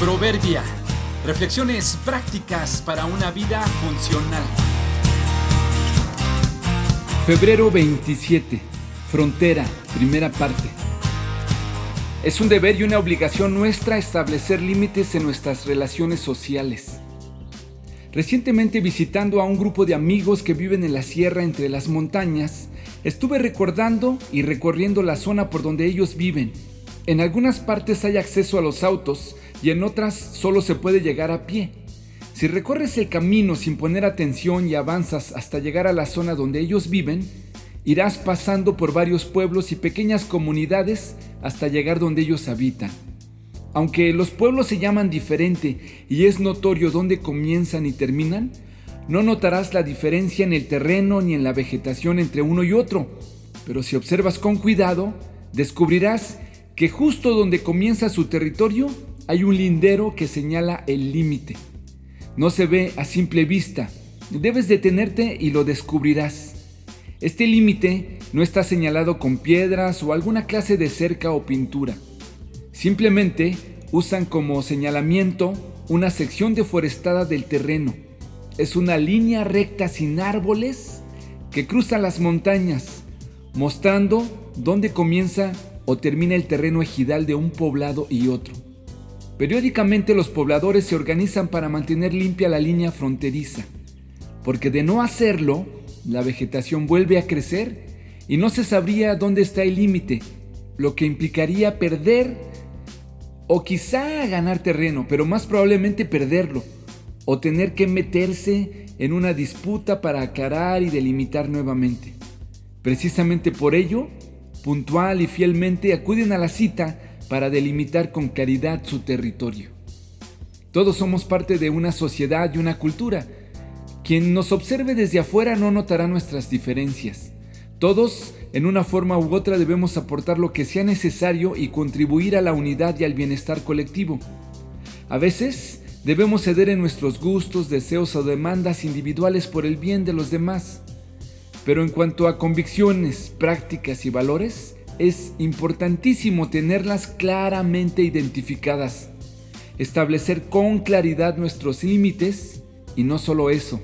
Proverbia. Reflexiones prácticas para una vida funcional. Febrero 27. Frontera. Primera parte. Es un deber y una obligación nuestra establecer límites en nuestras relaciones sociales. Recientemente visitando a un grupo de amigos que viven en la sierra entre las montañas, estuve recordando y recorriendo la zona por donde ellos viven. En algunas partes hay acceso a los autos y en otras solo se puede llegar a pie. Si recorres el camino sin poner atención y avanzas hasta llegar a la zona donde ellos viven, irás pasando por varios pueblos y pequeñas comunidades hasta llegar donde ellos habitan. Aunque los pueblos se llaman diferente y es notorio dónde comienzan y terminan, no notarás la diferencia en el terreno ni en la vegetación entre uno y otro, pero si observas con cuidado, descubrirás que justo donde comienza su territorio hay un lindero que señala el límite. No se ve a simple vista, debes detenerte y lo descubrirás. Este límite no está señalado con piedras o alguna clase de cerca o pintura. Simplemente usan como señalamiento una sección deforestada del terreno. Es una línea recta sin árboles que cruza las montañas, mostrando dónde comienza o termina el terreno ejidal de un poblado y otro. Periódicamente los pobladores se organizan para mantener limpia la línea fronteriza, porque de no hacerlo, la vegetación vuelve a crecer y no se sabría dónde está el límite, lo que implicaría perder o quizá ganar terreno, pero más probablemente perderlo, o tener que meterse en una disputa para aclarar y delimitar nuevamente. Precisamente por ello, puntual y fielmente acuden a la cita para delimitar con claridad su territorio. Todos somos parte de una sociedad y una cultura. Quien nos observe desde afuera no notará nuestras diferencias. Todos, en una forma u otra, debemos aportar lo que sea necesario y contribuir a la unidad y al bienestar colectivo. A veces, debemos ceder en nuestros gustos, deseos o demandas individuales por el bien de los demás. Pero en cuanto a convicciones, prácticas y valores, es importantísimo tenerlas claramente identificadas, establecer con claridad nuestros límites y no solo eso,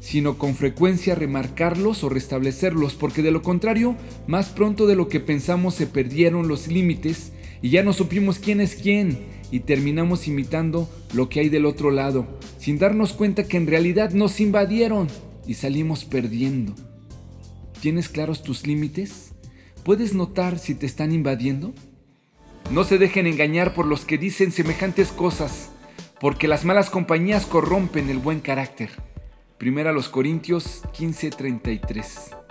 sino con frecuencia remarcarlos o restablecerlos, porque de lo contrario, más pronto de lo que pensamos se perdieron los límites y ya no supimos quién es quién y terminamos imitando lo que hay del otro lado, sin darnos cuenta que en realidad nos invadieron y salimos perdiendo. ¿Tienes claros tus límites? ¿Puedes notar si te están invadiendo? No se dejen engañar por los que dicen semejantes cosas, porque las malas compañías corrompen el buen carácter. Primera los Corintios 15:33